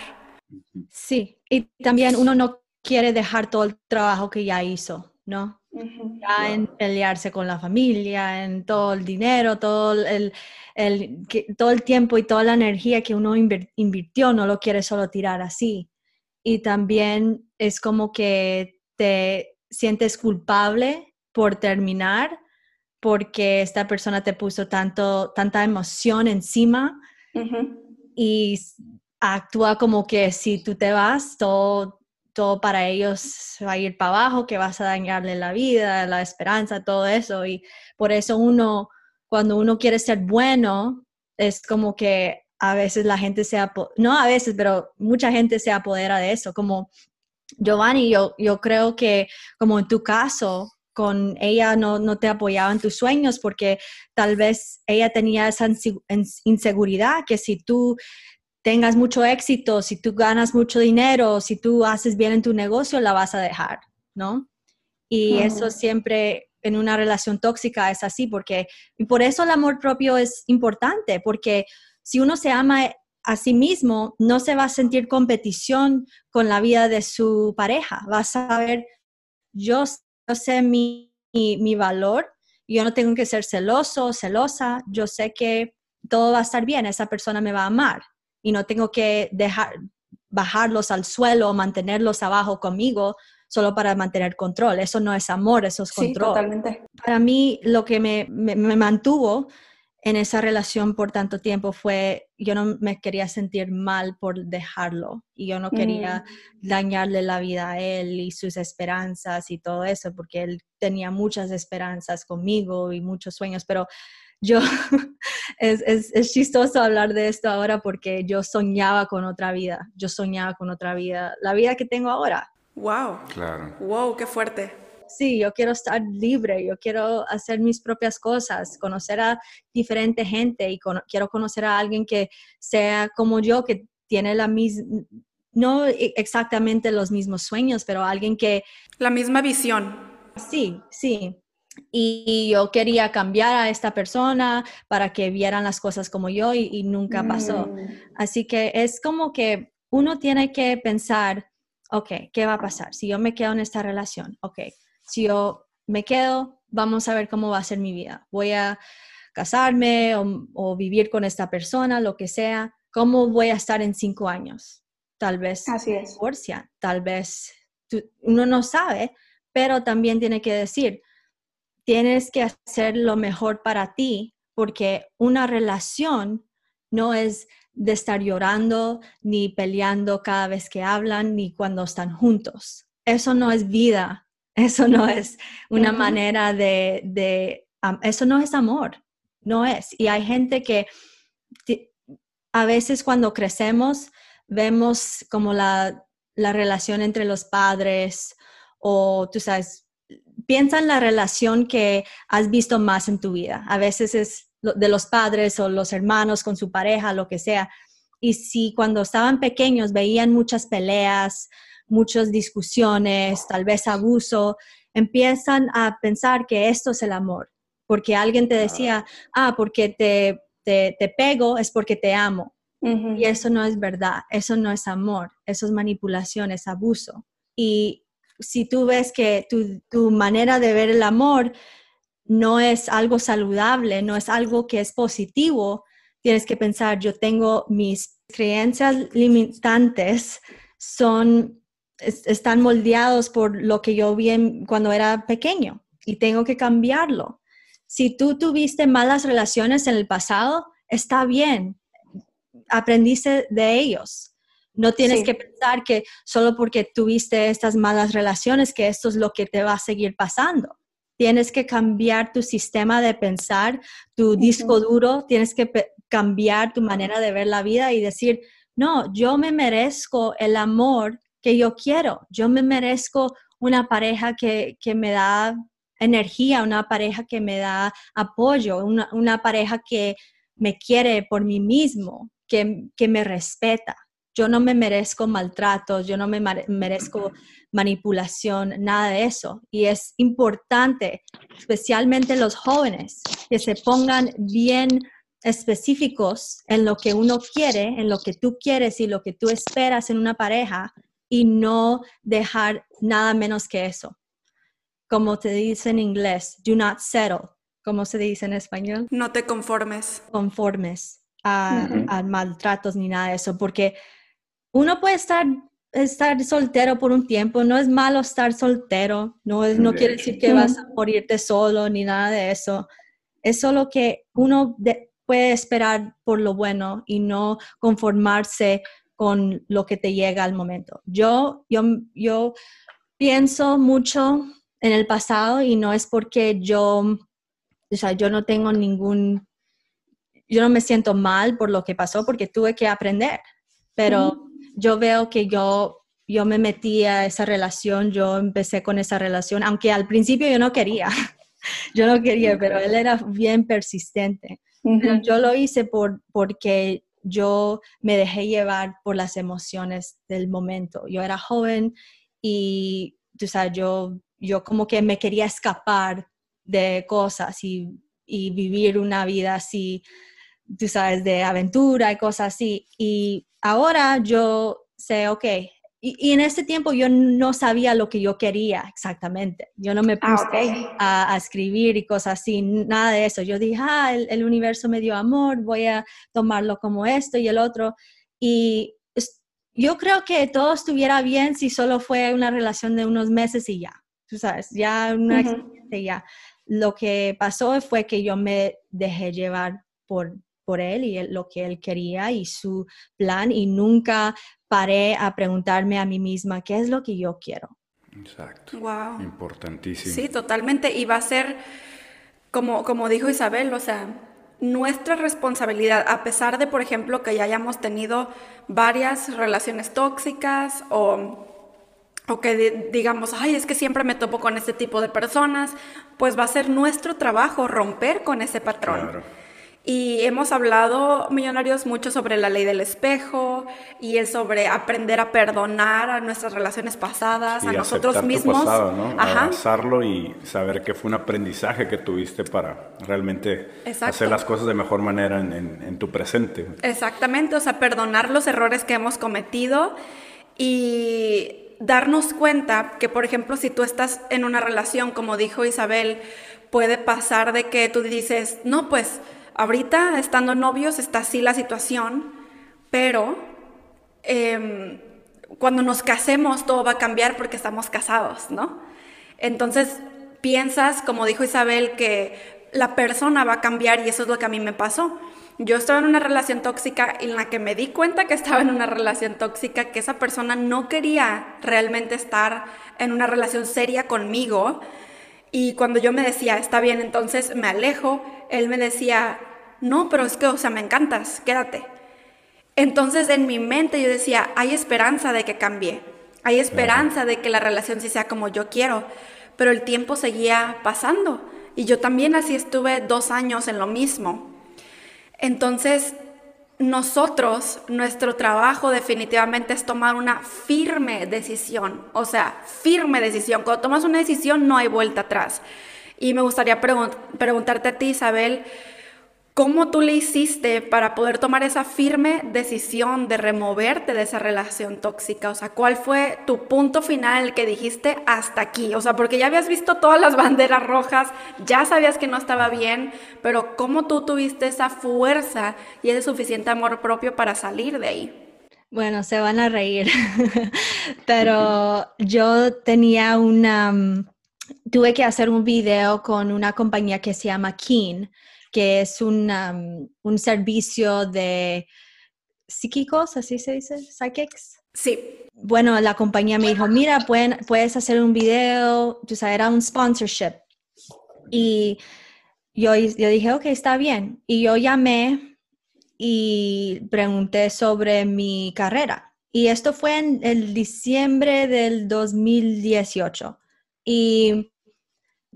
Speaker 3: Sí, y también uno no quiere dejar todo el trabajo que ya hizo, ¿no? Ya en pelearse con la familia, en todo el dinero, todo el, todo el tiempo y toda la energía que uno invirtió, no lo quiere solo tirar así. Y también es como que te sientes culpable por terminar porque esta persona te puso tanto, tanta emoción encima y actúa como que si tú te vas, todo, todo para ellos va a ir para abajo, que vas a dañarle la vida, la esperanza, todo eso. Y por eso uno, cuando uno quiere ser bueno, es como que a veces la gente se, no a veces, pero mucha gente se apodera de eso, como Giovanni, yo, yo creo que como en tu caso, con ella no, no, te apoyaba en tus sueños porque tal vez ella tenía esa inseguridad que si tú tengas mucho éxito, si tú ganas mucho dinero, si tú haces bien en tu negocio, la vas a dejar, ¿no? Y eso siempre en una relación tóxica es así, porque y por eso el amor propio es importante, porque si uno se ama a sí mismo, no se va a sentir competición con la vida de su pareja, va a saber, yo yo sé mi, mi, valor, yo no tengo que ser celoso, celosa, yo sé que todo va a estar bien, esa persona me va a amar y no tengo que dejar bajarlos al suelo, mantenerlos abajo conmigo solo para mantener control. Eso no es amor, eso es control. Sí,
Speaker 4: totalmente.
Speaker 3: Para mí lo que me, me, me mantuvo en esa relación por tanto tiempo fue, yo no me quería sentir mal por dejarlo y yo no quería mm. dañarle la vida a él y sus esperanzas y todo eso, porque él tenía muchas esperanzas conmigo y muchos sueños, pero yo, [LAUGHS] es, es, es, chistoso hablar de esto ahora porque yo soñaba con otra vida, yo soñaba con otra vida, la vida que tengo ahora.
Speaker 1: Wow.
Speaker 2: Claro.
Speaker 1: Wow, qué fuerte
Speaker 3: sí, yo quiero estar libre, yo quiero hacer mis propias cosas, conocer a diferente gente y quiero conocer a alguien que sea como yo, que tiene la misma, no e, exactamente los mismos sueños, pero alguien que...
Speaker 1: La misma visión.
Speaker 3: Sí, sí. Y yo quería cambiar a esta persona para que vieran las cosas como yo y, nunca pasó. Mm. Así que es como que uno tiene que pensar, ok, ¿qué va a pasar? Si yo me quedo en esta relación, ok, si yo me quedo, vamos a ver cómo va a ser mi vida. Voy a casarme o, vivir con esta persona, lo que sea. ¿Cómo voy a estar en cinco años? Tal vez
Speaker 4: Así es.
Speaker 3: divorcia, tal vez uno no sabe, pero también tiene que decir, tienes que hacer lo mejor para ti, porque una relación no es de estar llorando ni peleando cada vez que hablan ni cuando están juntos. Eso no es vida, [LAUGHS] eso no es una manera de, eso no es amor, no es. Y hay gente que a veces cuando crecemos vemos como la, relación entre los padres o tú sabes, piensa en la relación que has visto más en tu vida. A veces es de los padres o los hermanos con su pareja, lo que sea. Y si cuando estaban pequeños veían muchas peleas, muchas discusiones, tal vez abuso, empiezan a pensar que esto es el amor, porque alguien te decía, ah, porque te, te, pego es porque te amo. Y eso no es verdad, eso no es amor, eso es manipulación, es abuso. Y si tú ves que tu, manera de ver el amor no es algo saludable, no es algo que es positivo, tienes que pensar, yo tengo mis creencias limitantes, son están moldeados por lo que yo vi cuando era pequeño y tengo que cambiarlo. Si tú tuviste malas relaciones en el pasado, está bien, aprendiste de ellos. No tienes
Speaker 4: Sí.
Speaker 3: que pensar que solo porque tuviste estas malas relaciones, que esto es lo que te va a seguir pasando. Tienes que cambiar tu sistema de pensar, tu disco duro, tienes que cambiar tu manera de ver la vida y decir, no, yo me merezco el amor que yo quiero, yo me merezco una pareja que, que me da energía, una pareja que me da apoyo, una, una pareja que me quiere por mí mismo, que, que me respeta. Yo no me merezco maltratos, yo no me merezco manipulación, nada de eso. Y es importante, especialmente los jóvenes, que se pongan bien específicos en lo que uno quiere, en lo que tú quieres y lo que tú esperas en una pareja y no dejar nada menos que eso. Como te dice en inglés, do not settle. como se dice en español?
Speaker 1: No te conformes.
Speaker 3: conformes a,
Speaker 4: Ujú.
Speaker 3: a maltratos ni nada de eso, porque uno puede estar, estar soltero por un tiempo, no es malo estar soltero, no, es, no quiere decir que vas a morirte solo ni nada de eso, es solo que uno de- puede esperar por lo bueno y no conformarse con lo que te llega al momento. Yo, yo, yo pienso mucho en el pasado y no es porque yo, o sea, yo no tengo ningún yo no me siento mal por lo que pasó porque tuve que aprender, pero yo veo que yo, yo me metí a esa relación, yo empecé con esa relación, aunque al principio yo no quería, [LAUGHS] yo no quería, pero él era bien persistente. Pero yo lo hice por, porque yo me dejé llevar por las emociones del momento. Yo era joven y, tú sabes, yo, yo como que me quería escapar de cosas y, y vivir una vida así, tú sabes, de aventura y cosas así. Y ahora yo sé, ok, y, y en ese tiempo yo no sabía lo que yo quería exactamente. Yo no me
Speaker 4: Ah,
Speaker 3: puse a, a escribir y cosas así, nada de eso. Yo dije, ah, el, el universo me dio amor, voy a tomarlo como esto y el otro. Y es- yo creo que todo estuviera bien si solo fue una relación de unos meses y ya, tú sabes, ya una experiencia y ya. Lo que pasó fue que yo me dejé llevar por, por él y él- lo que él quería y su plan y nunca paré a preguntarme a mí misma qué es lo que yo quiero.
Speaker 2: Exacto.
Speaker 1: Wow.
Speaker 2: Importantísimo.
Speaker 1: Sí, totalmente. Y va a ser, como, como dijo Isabel, o sea, nuestra responsabilidad, a pesar de, por ejemplo, que ya hayamos tenido varias relaciones tóxicas o, o que di- digamos, ay, es que siempre me topo con este tipo de personas, pues va a ser nuestro trabajo romper con ese patrón.
Speaker 2: Claro.
Speaker 1: Y hemos hablado, millonarios, mucho sobre la ley del espejo y el sobre aprender a perdonar a nuestras relaciones pasadas, a nosotros
Speaker 2: aceptar tu
Speaker 1: mismos.
Speaker 2: pasado, ¿no?
Speaker 1: Ajá.
Speaker 2: Abrazarlo y saber que fue un aprendizaje que tuviste para realmente
Speaker 1: Exacto.
Speaker 2: hacer las cosas de mejor manera en, en- en tu presente.
Speaker 1: Exactamente, o sea, perdonar los errores que hemos cometido y darnos cuenta que, por ejemplo, si tú estás en una relación, como dijo Isabel, puede pasar de que tú dices, no, pues ahorita estando novios está así la situación, pero em, cuando nos casemos todo va a cambiar porque estamos casados, ¿no? Entonces piensas, como dijo Isabel, que la persona va a cambiar y eso es lo que a mí me pasó. Yo estaba en una relación tóxica en la que me di cuenta que estaba en una relación tóxica, que esa persona no quería realmente estar en una relación seria conmigo. Y cuando yo me decía, está bien, entonces me alejo, él me decía, no, pero es que, o sea, me encantas, quédate. Entonces en mi mente yo decía, hay esperanza de que cambie, hay esperanza de que la relación sí sea como yo quiero, pero el tiempo seguía pasando y yo también así estuve dos años en lo mismo. Entonces nosotros, nuestro trabajo definitivamente es tomar una firme decisión, o sea, firme decisión. Cuando tomas una decisión no hay vuelta atrás. Y me gustaría pregun- preguntarte a ti, Isabel, ¿Cómo tú le hiciste para poder tomar esa firme decisión de removerte de esa relación tóxica? O sea, ¿cuál fue tu punto final que dijiste hasta aquí? O sea, porque ya habías visto todas las [LAUGHS] banderas rojas, ya sabías que no estaba bien, pero ¿cómo tú tuviste esa fuerza y ese suficiente amor propio para salir de ahí?
Speaker 3: Bueno, se van a reír, [LAUGHS] pero yo tenía una, mm, tuve que hacer un video con una compañía que se llama Keen, que es un, um, un servicio de psíquicos, así se dice, psychics.
Speaker 1: Sí.
Speaker 3: Bueno, la compañía me dijo, mira, pueden, puedes hacer un video, o sea, era un sponsorship. Y yo, yo dije, ok, está bien. Y yo llamé y pregunté sobre mi carrera. Y esto fue en el diciembre del 2018. Y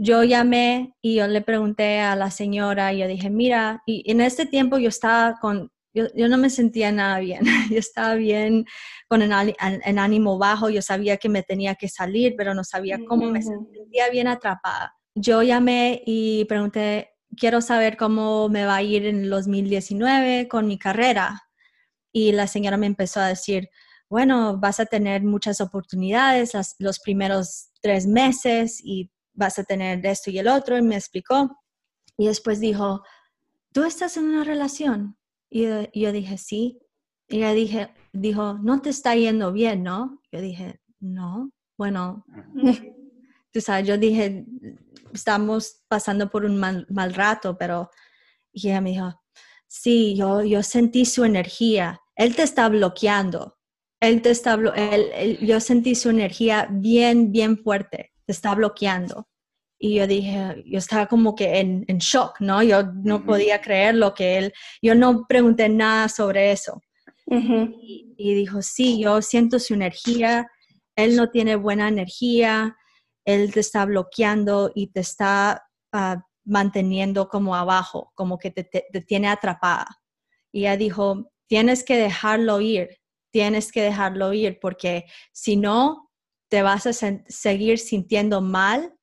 Speaker 3: yo llamé y yo le pregunté a la señora y yo dije, mira, y en este tiempo yo estaba con, yo, no me sentía nada bien, [LAUGHS] yo estaba bien con el, ánimo bajo, yo sabía que me tenía que salir, pero no sabía cómo, me sentía bien atrapada. Yo llamé y pregunté, quiero saber cómo me va a ir en el 2019 con mi carrera. Y la señora me empezó a decir, bueno, vas a tener muchas oportunidades los primeros tres meses y vas a tener esto y el otro. Y me explicó. Y después dijo, ¿tú estás en una relación? Y yo, dije, sí. Y ella dije, dijo, no te está yendo bien, ¿no? Yo dije, no. Bueno, [LAUGHS] tú sabes, yo dije, estamos pasando por un mal, rato, pero y ella me dijo, sí, yo, yo sentí su energía, él te está bloqueando, él te está, él, yo sentí su energía bien, bien fuerte, te está bloqueando. Y yo dije, yo estaba como que en, en shock, ¿no? Yo no podía creer lo que él, yo no pregunté nada sobre eso. y, y, dijo, sí, yo siento su energía, él no tiene buena energía, él te está bloqueando y te está ah, manteniendo como abajo, como que te, tiene atrapada. Y ella dijo, tienes que dejarlo ir, tienes que dejarlo ir porque si no, te vas a seguir sintiendo mal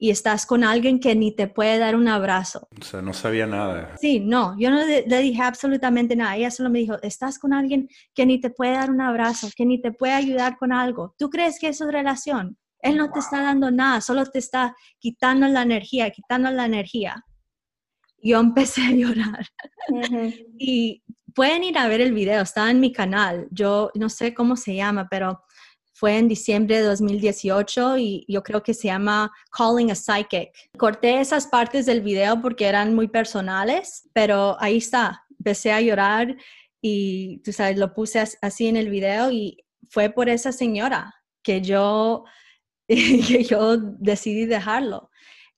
Speaker 3: y estás con alguien que ni te puede dar un abrazo.
Speaker 2: O sea, no sabía nada.
Speaker 3: Sí, no, yo no le, dije absolutamente nada. Ella solo me dijo, estás con alguien que ni te puede dar un abrazo, que ni te puede ayudar con algo. ¿Tú crees que eso es relación? Él no te está dando nada, solo te está quitando la energía, quitando la energía. Yo empecé a llorar. [LAUGHS] y pueden ir a ver el video, está en mi canal. Yo no sé cómo se llama, pero fue en diciembre de 2018 y yo creo que se llama Calling a Psychic. Corté esas partes del video porque eran muy personales, pero ahí está. Empecé a llorar y tú sabes, lo puse así en el video y fue por esa señora que yo [LAUGHS] que yo decidí dejarlo.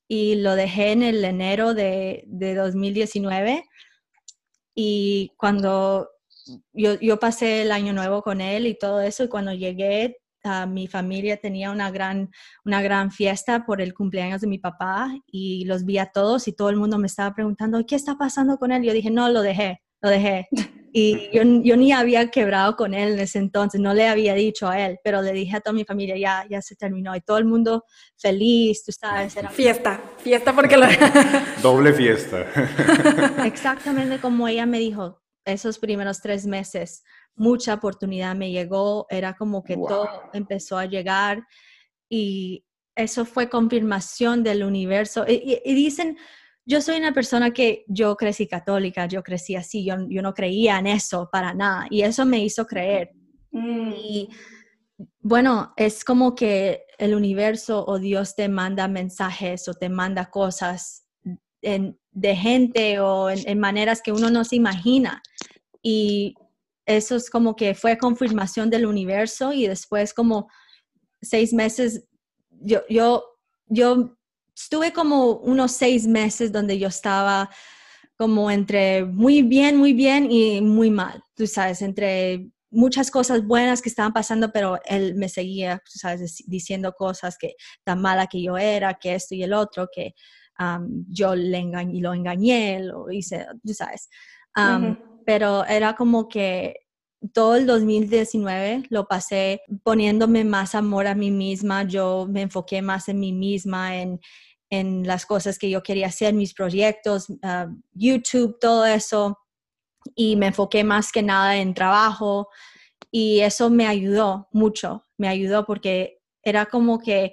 Speaker 3: Y lo dejé en el enero de, de 2019. Y cuando yo, yo, pasé el año nuevo con él y todo eso, y cuando llegué, mi familia tenía una gran, una gran fiesta por el cumpleaños de mi papá y los vi a todos y todo el mundo me estaba preguntando, ¿qué está pasando con él? Yo dije, no, lo dejé, lo dejé. [LAUGHS] Y yo, yo, ni había quebrado con él en ese entonces, no le había dicho a él, pero le dije a toda mi familia, ya, ya se terminó. Y todo el mundo feliz, tú sabes. Era
Speaker 1: fiesta, fiesta porque lo... [LAUGHS]
Speaker 2: Doble fiesta.
Speaker 3: Exactamente como ella me dijo, esos primeros tres meses, mucha oportunidad me llegó, era como que todo empezó a llegar y eso fue confirmación del universo. y dicen yo soy una persona que yo crecí católica, yo crecí así, yo, yo no creía en eso para nada y eso me hizo creer. Mm. Y bueno, es como que el universo o Dios te manda mensajes o te manda cosas de gente o en, maneras que uno no se imagina. Y eso es como que fue confirmación del universo y después como seis meses, yo, yo, yo estuve como unos seis meses donde yo estaba como entre muy bien, muy bien y muy mal, tú sabes, entre muchas cosas buenas que estaban pasando, pero él me seguía, tú sabes, diciendo cosas que tan mala que yo era, que esto y el otro, que yo le engañé, lo engañé, lo hice, tú sabes. Pero era como que todo el 2019 lo pasé poniéndome más amor a mí misma, yo me enfoqué más en mí misma, en, en las cosas que yo quería hacer, mis proyectos, ah, YouTube, todo eso. Y me enfoqué más que nada en trabajo y eso me ayudó mucho, me ayudó porque era como que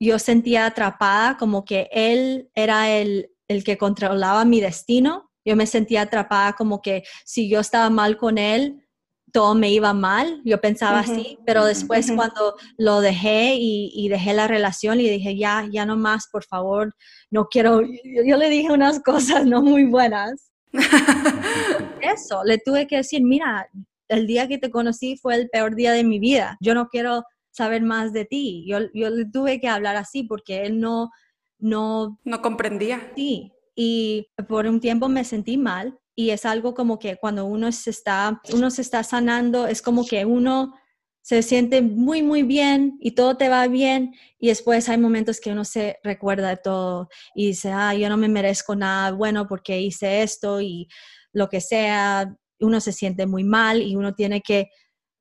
Speaker 3: yo sentía atrapada, como que él era el, el que controlaba mi destino. Yo me sentía atrapada como que si yo estaba mal con él, todo me iba mal, yo pensaba así, pero después cuando lo dejé y, dejé la relación y dije, ya, ya no más, por favor, no quiero, yo, le dije unas [LAUGHS] cosas no muy buenas. [LAUGHS] Eso, le tuve que decir, mira, el día que te conocí fue el peor día de mi vida. Yo no quiero saber más de ti. Yo, yo le tuve que hablar así porque él no, no...
Speaker 1: No comprendía.
Speaker 3: Sí, y por un tiempo me sentí mal y es algo como que cuando uno se está, uno se está sanando, es como que uno se siente muy, muy bien y todo te va bien y después hay momentos que uno se recuerda de todo y dice, ah, yo no me merezco nada bueno porque hice esto y lo que sea, uno se siente muy mal y uno tiene que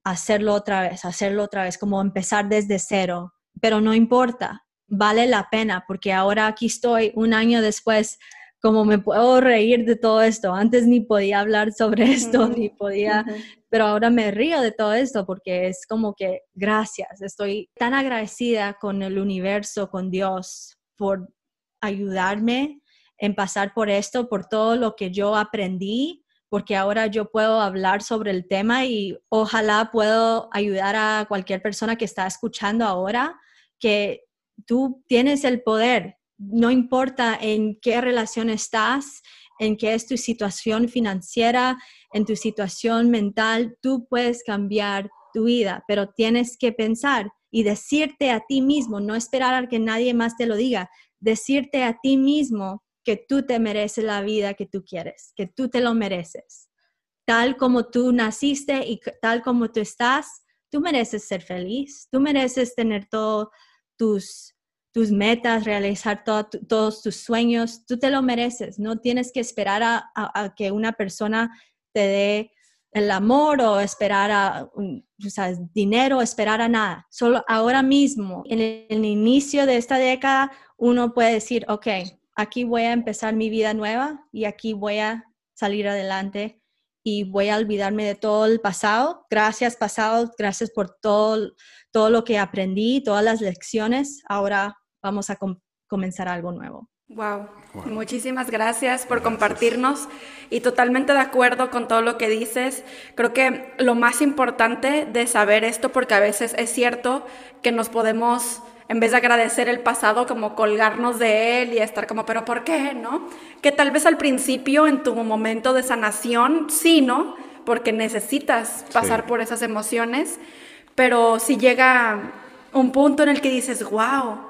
Speaker 3: hacerlo otra vez, hacerlo otra vez, como empezar desde cero, pero no importa, vale la pena porque ahora aquí estoy un año después como me puedo reír de todo esto. Antes ni podía hablar sobre [LAUGHS] esto, ni podía, pero ahora me río de todo esto porque es como que gracias, estoy tan agradecida con el universo, con Dios, por ayudarme en pasar por esto, por todo lo que yo aprendí, porque ahora yo puedo hablar sobre el tema y ojalá puedo ayudar a cualquier persona que está escuchando ahora que tú tienes el poder no importa en qué relación estás, en qué es tu situación financiera, en tu situación mental, tú puedes cambiar tu vida, pero tienes que pensar y decirte a ti mismo, no esperar a que nadie más te lo diga, decirte a ti mismo que tú te mereces la vida que tú quieres, que tú te lo mereces. Tal como tú naciste y tal como tú estás, tú mereces ser feliz, tú mereces tener todos tus tus metas, realizar todos tus sueños, tú te lo mereces, no tienes que esperar a, que una persona te dé el amor o esperar a dinero, esperar a nada. Solo ahora mismo, en el, inicio de esta década, uno puede decir, ok, aquí voy a empezar mi vida nueva y aquí voy a salir adelante y voy a olvidarme de todo el pasado. Gracias pasado, gracias por todo, todo lo que aprendí, todas las lecciones. Ahora vamos a comenzar algo nuevo.
Speaker 1: Wow. muchísimas gracias por compartirnos y totalmente de acuerdo con todo lo que dices. Creo que lo más importante de saber esto, porque a veces es cierto que nos podemos, en vez de agradecer el pasado, como colgarnos de él y estar como, pero ¿por qué? ¿No? Que tal vez al principio, en tu momento de sanación, sí, ¿no? Porque necesitas pasar por esas emociones, pero si llega un punto en el que dices, wow,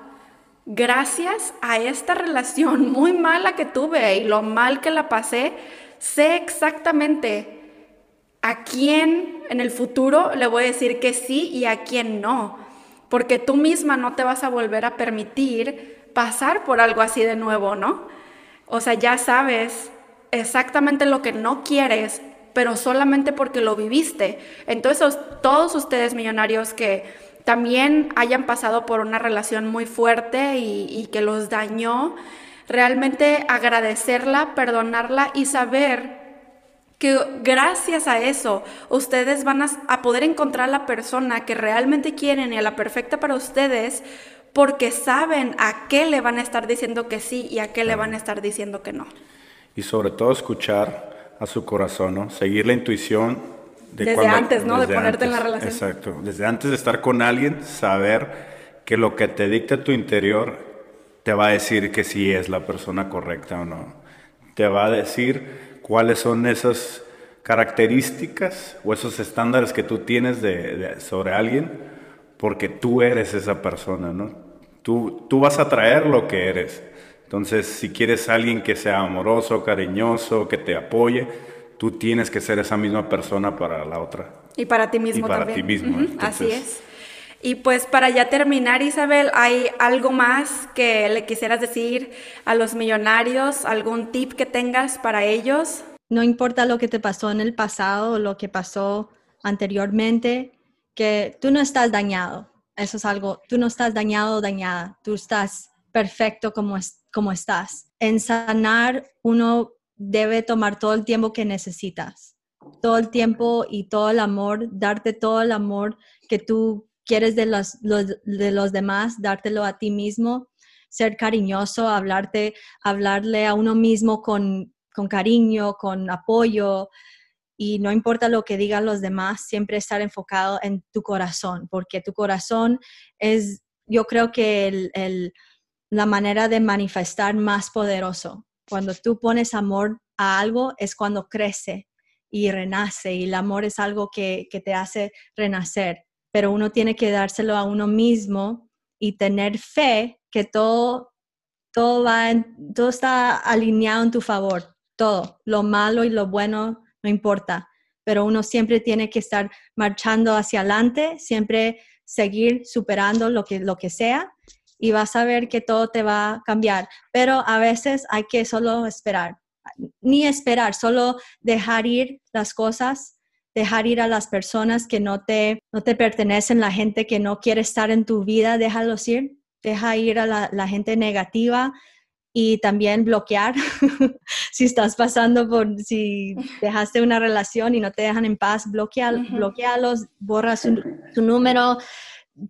Speaker 1: gracias a esta relación [LAUGHS] muy mala que tuve y lo mal que la pasé, sé exactamente a quién en el futuro le voy a decir que sí y a quién no. Porque tú misma no te vas a volver a permitir pasar por algo así de nuevo, ¿no? O sea, ya sabes exactamente lo que no quieres, pero solamente porque lo viviste. Entonces, todos ustedes millonarios que también hayan pasado por una relación muy fuerte y, que los dañó, realmente agradecerla, perdonarla y saber que gracias a eso ustedes van a, poder encontrar la persona que realmente quieren y a la perfecta para ustedes porque saben a qué le van a estar diciendo que sí y a qué le van a estar diciendo que no.
Speaker 2: Y sobre todo escuchar a su corazón, ¿no? seguir la intuición
Speaker 1: desde antes, ¿no? de ponerte en la relación.
Speaker 2: Exacto. Desde antes de estar con alguien, saber que lo que te dicta tu interior te va a decir que sí es la persona correcta o no. Te va a decir cuáles son esas características o esos estándares que tú tienes de, sobre alguien, porque tú eres esa persona, ¿no? Tú, tú vas a traer lo que eres. Entonces, si quieres alguien que sea amoroso, cariñoso, que te apoye, tú tienes que ser esa misma persona para la otra.
Speaker 1: Y para ti mismo
Speaker 2: y para ti mismo.
Speaker 1: Así es. Y pues para ya terminar, Isabel, ¿hay algo más que le quisieras decir a los millonarios? ¿Algún tip que tengas para ellos?
Speaker 3: No importa lo que te pasó en el pasado o lo que pasó anteriormente, que tú no estás dañado. Eso es algo, tú no estás dañado o dañada, tú estás perfecto como, es, como estás. En sanar uno debe tomar todo el tiempo que necesitas, todo el tiempo y todo el amor, darte todo el amor que tú quieres de los, de los demás, dártelo a ti mismo, ser cariñoso, hablarte, hablarle a uno mismo con, con cariño, con apoyo, y no importa lo que digan los demás, siempre estar enfocado en tu corazón, porque tu corazón es, yo creo que el, la manera de manifestar más poderoso. Cuando tú pones amor a algo es cuando crece y renace y el amor es algo que, que te hace renacer, pero uno tiene que dárselo a uno mismo y tener fe que todo, todo, va todo está alineado en tu favor, todo, lo malo y lo bueno no importa, pero uno siempre tiene que estar marchando hacia adelante, siempre seguir superando lo que, lo que sea y vas a ver que todo te va a cambiar. Pero a veces hay que solo esperar, ni esperar, solo dejar ir las cosas, dejar ir a las personas que no te, no te pertenecen, la gente que no quiere estar en tu vida, déjalos ir, deja ir a la, gente negativa y también bloquear [LAUGHS] si estás pasando por, si dejaste una relación y no te dejan en paz, bloquea, bloquealos, borra su, su número,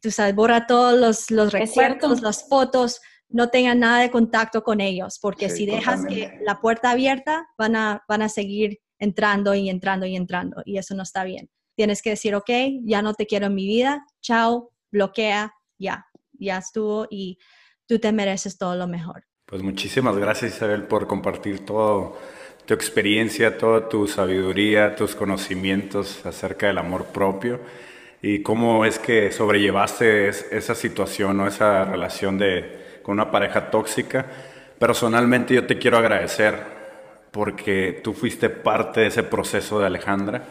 Speaker 3: tú sabes, borra todos los, los recuerdos, las fotos, no tengan nada de contacto con ellos, porque si dejas que la puerta abierta, van a, van a seguir entrando y entrando y entrando, y eso no está bien. Tienes que decir, ok, ya no te quiero en mi vida, chao, bloquea, ya, ya estuvo y tú te mereces todo lo mejor.
Speaker 2: Pues muchísimas gracias Isabel por compartir toda tu experiencia, toda tu sabiduría, tus conocimientos acerca del amor propio y cómo es que sobrellevaste esa situación o esa relación de, con una pareja tóxica. Personalmente yo te quiero agradecer porque tú fuiste parte de ese proceso de Alejandra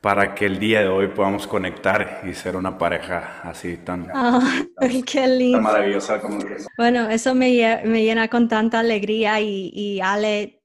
Speaker 2: para que el día de hoy podamos conectar y ser una pareja así tan, [LAUGHS]
Speaker 3: qué lindo.
Speaker 2: maravillosa como
Speaker 3: Bueno, eso me, me, llena con tanta alegría y, y Ale,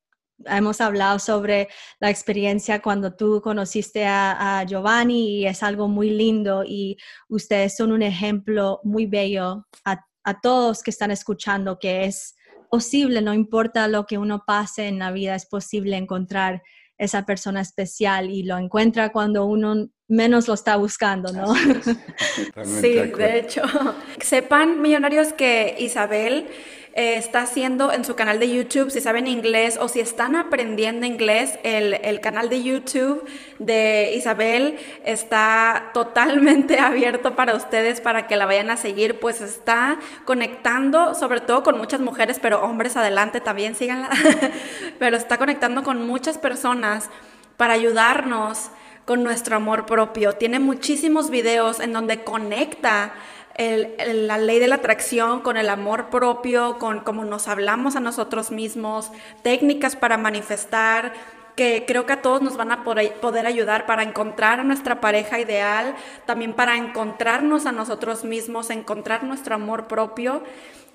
Speaker 3: hemos hablado sobre la experiencia cuando tú conociste a, Giovanni y es algo muy lindo y ustedes son un ejemplo muy bello a, todos que están escuchando que es posible, no importa lo que uno pase en la vida, es posible encontrar esa persona especial y lo encuentra cuando uno menos lo está buscando, ¿no? [LAUGHS]
Speaker 1: sí, de hecho. [LAUGHS] Sepan, millonarios, que Isabel eh, está haciendo en su canal de YouTube, si saben inglés o si están aprendiendo inglés, el, canal de YouTube de Isabel está totalmente [LAUGHS] abierto para ustedes, para que la vayan a seguir, pues está conectando sobre todo con muchas mujeres, pero hombres adelante también, síganla, [LAUGHS] pero está conectando con muchas personas para ayudarnos con nuestro amor propio. Tiene muchísimos videos en donde conecta la ley de la atracción, con el amor propio, con cómo nos hablamos a nosotros mismos, técnicas para manifestar, que creo que a todos nos van a poder ayudar para encontrar a nuestra pareja ideal, también para encontrarnos a nosotros mismos, encontrar nuestro amor propio.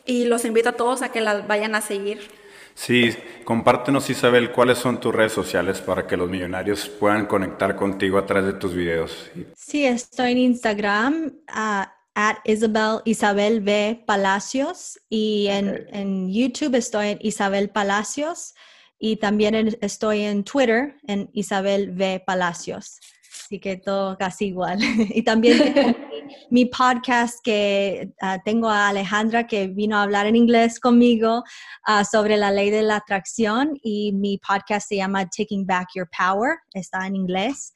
Speaker 1: Y los invito a todos a que las vayan a seguir.
Speaker 2: Sí, compártenos Isabel cuáles son tus redes sociales para que los millonarios puedan conectar contigo a través de tus videos.
Speaker 3: Sí, estoy en Instagram, uh, at Isabel, Isabel V. Palacios y en, en, YouTube estoy en Isabel Palacios y también estoy en Twitter en Isabel V. Palacios. Así que todo casi igual. [LAUGHS] y también [LAUGHS] mi, podcast que ah, tengo a Alejandra que vino a hablar en inglés conmigo ah, sobre la ley de la atracción y mi podcast se llama Taking Back Your Power, está en inglés.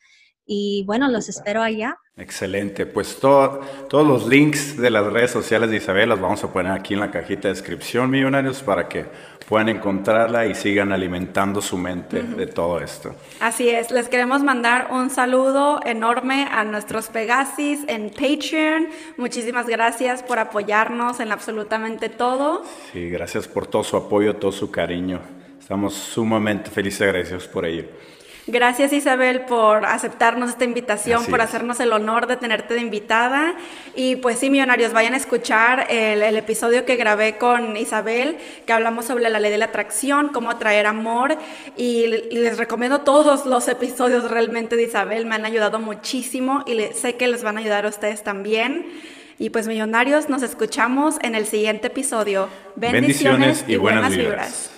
Speaker 3: Y bueno, los espero allá.
Speaker 2: Excelente, pues todos los links de las redes sociales de Isabel los vamos a poner aquí en la cajita de descripción, millonarios, para que puedan encontrarla y sigan alimentando su mente de todo esto.
Speaker 1: Así es, les queremos mandar un saludo enorme a nuestros Pegasis en Patreon. Muchísimas gracias por apoyarnos en absolutamente todo.
Speaker 2: Sí, gracias por todo su apoyo, todo su cariño. Estamos sumamente felices y agradecidos por ello.
Speaker 1: Gracias Isabel por aceptarnos esta invitación, por hacernos el honor de tenerte de invitada. Y pues sí, millonarios, vayan a escuchar el, episodio que grabé con Isabel, que hablamos sobre la ley de la atracción, cómo atraer amor. Y, les recomiendo todos los episodios realmente de Isabel, me han ayudado muchísimo y sé que les van a ayudar a ustedes también. Y pues millonarios, nos escuchamos en el siguiente episodio.
Speaker 2: Bendiciones, y, buenas, vibras.